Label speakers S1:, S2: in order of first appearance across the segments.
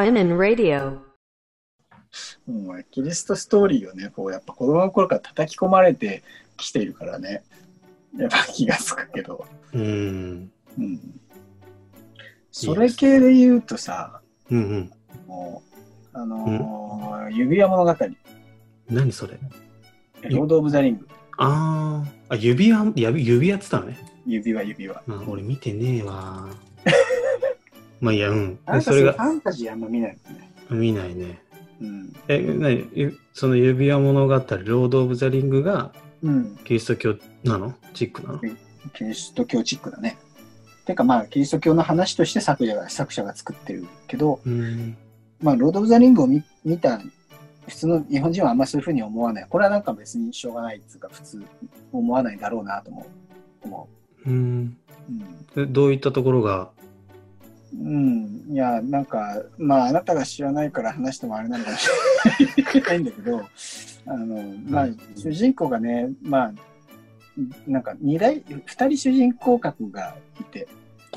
S1: Seinen Radio.
S2: もうキリストストーリーをね、こうやっぱ子供の頃から叩き込まれてきているからね、やっぱ気がつくけど。
S3: うん。
S2: うん。それ系で言うとさ、
S3: うんうん。
S2: もう、あのー指輪物語、
S3: 何それ？
S2: ロード・オブ・ザ・リング、
S3: あーあ、指輪、指輪って言ったのね。
S2: 指輪指輪。
S3: あ俺見てねえわ。まあいいや、うん。それが
S2: ファンタジーあんま見ないもんね。
S3: 見ないね。
S2: うん。
S3: え、なに？ゆその指輪物語、ロード・オブ・ザ・リングが
S2: うん。
S3: キリスト教なの？チックなの？
S2: キリスト教チックだね。てかまあ、キリスト教の話として作者が作者が作ってるけど、
S3: うん。
S2: まあ、ロード・オブ・ザ・リングを見見た普通の日本人はあんまりそういうふうに思わない。これはなんか別にしょうがないっていうか、普通思わないだろうなと思う。思
S3: うん。
S2: う。
S3: えどういったところが、
S2: うん。うん。いや、なんか、まあ、あなたが知らないから話してもあれなのかもしれないんだけど、あの、まあ、主人公がね、まあ、なんか二大、二人主人公格がいて、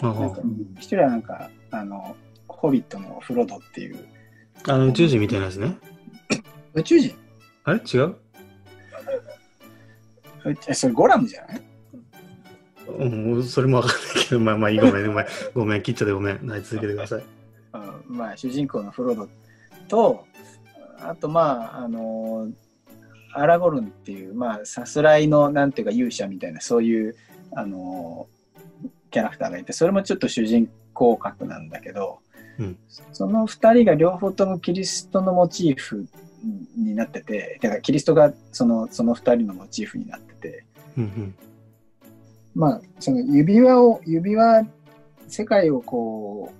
S3: あ
S2: なんか一人はなんか、あの、ホビットのフロドっていう、
S3: あの宇宙人みたいなやつね。
S2: 宇宙人？
S3: あれ？違う？
S2: え、それゴラムじゃない？
S3: うん、それもわかんないけど、まあまあいい、ごめん、ごめん、ごめん、切っちゃってごめん。はい、続けてください。
S2: うんまあ、主人公のフロドと、あと、まあ、あの、アラゴルンっていう、まあ、さすらいの、なんていうか、勇者みたいな、そういう、あの、キャラクターがいて、それもちょっと主人公格なんだけど、
S3: うん
S2: その二人が両方ともキリストのモチーフになってて、だからキリストがそのその二人のモチーフになってて、
S3: うん
S2: まあ、その指輪を、指輪、世界をこ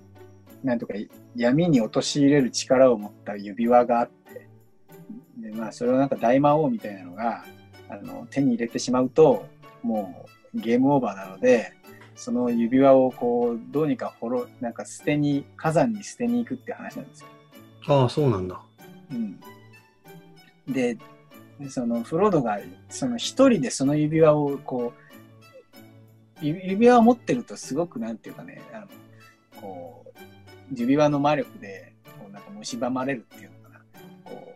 S2: う、なんとか闇に陥れる力を持った指輪があって、で、まあ、それをなんか大魔王みたいなのが、あの、手に入れてしまうと、もうゲームオーバーなので、その指輪をこう、どうにかほろ、なんか捨てに、火山に捨てに行くって話なんですよ。
S3: うん。ああ、そうなんだ。
S2: うん。で、そのフロードが、その一人でその指輪をこう、指輪を持ってるとすごくなんていうかね、あの、こう、指輪の魔力で、こうなんか蝕まれるっていうのかな。こ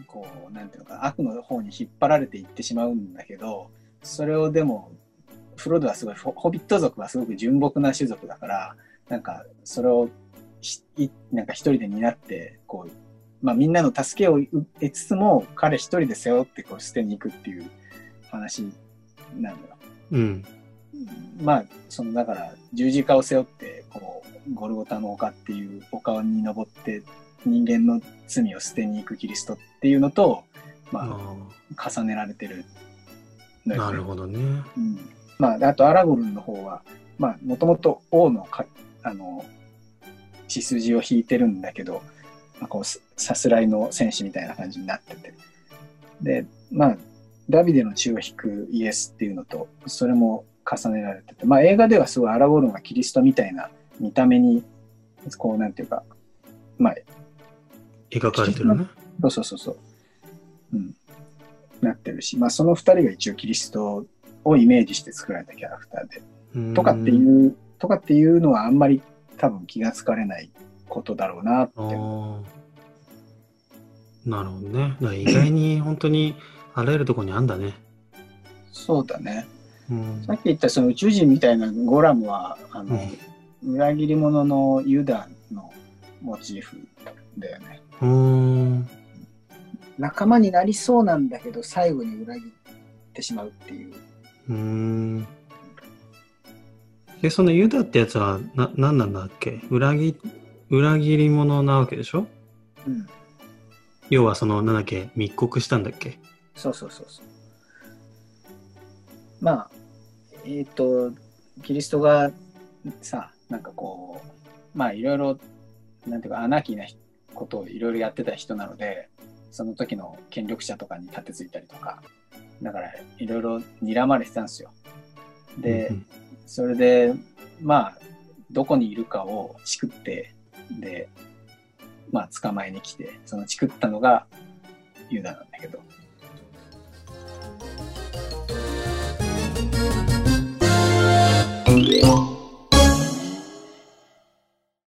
S2: う、こう、なんていうのか、悪の方に引っ張られていってしまうんだけど、それをでも、フロードはすごい、ホビット族はすごく純朴な種族だから、なんか、それを、なんか一人で担って、こう、まあみんなの助けを得つつも、彼一人で背負ってこう捨てに行くっていう話なのよ。
S3: うん。
S2: まあ、その、だから、十字架を背負って、こう、ゴルゴタの丘っていう丘に登って、人間の罪を捨てに行くキリストっていうのと、
S3: あ
S2: まあ、重ねられてるね
S3: なるほどね。
S2: うんまあ、あとアラゴルンの方は、まあ、もともと王のか、あの、血筋を引いてるんだけど、まあ、こう、ささすらいの戦士みたいな感じになってて。で、まあ、ダビデの血を引くイエスっていうのと、それも重ねられてて、まあ、映画ではすごいアラゴルンはキリストみたいな見た目に、こう、なんていうか、まあ、
S3: 描かれてるね。
S2: そうそうそうそう。うん。なってるし、まあその二人が一応キリストをイメージして作られたキャラクターで。
S3: うん
S2: とかっていう、とかっていうのはあんまり多分気がつかれないことだろうなって。
S3: なるほどね。意外に本当にあらゆるところにあんだね。
S2: そうだね。
S3: うん
S2: さっき言ったその宇宙人みたいなゴラムは、あの、裏切り者のユダのモチーフだよね。
S3: うーん。
S2: 仲間になりそうなんだけど、最後に裏切ってしまうっていう。
S3: うーん。で、そのユダってやつはな、何なんだっけ？裏切、裏切り者なわけでしょ？
S2: うん。
S3: 要はその、なんだっけ？密告したんだっけ？
S2: そうそうそうそう。まあ、えっ、と、キリストがさ、なんかこう、まあいろいろ、なんていうか、アナーキーなことをいろいろやってた人なので、その時の権力者とかに立てついたりとか、だからいろいろ睨まれてたんですよ。で、
S3: うん
S2: それで、まあ、どこにいるかをチクって、で、まあ、捕まえに来て、そのチクったのがユダなんだけど、
S1: you.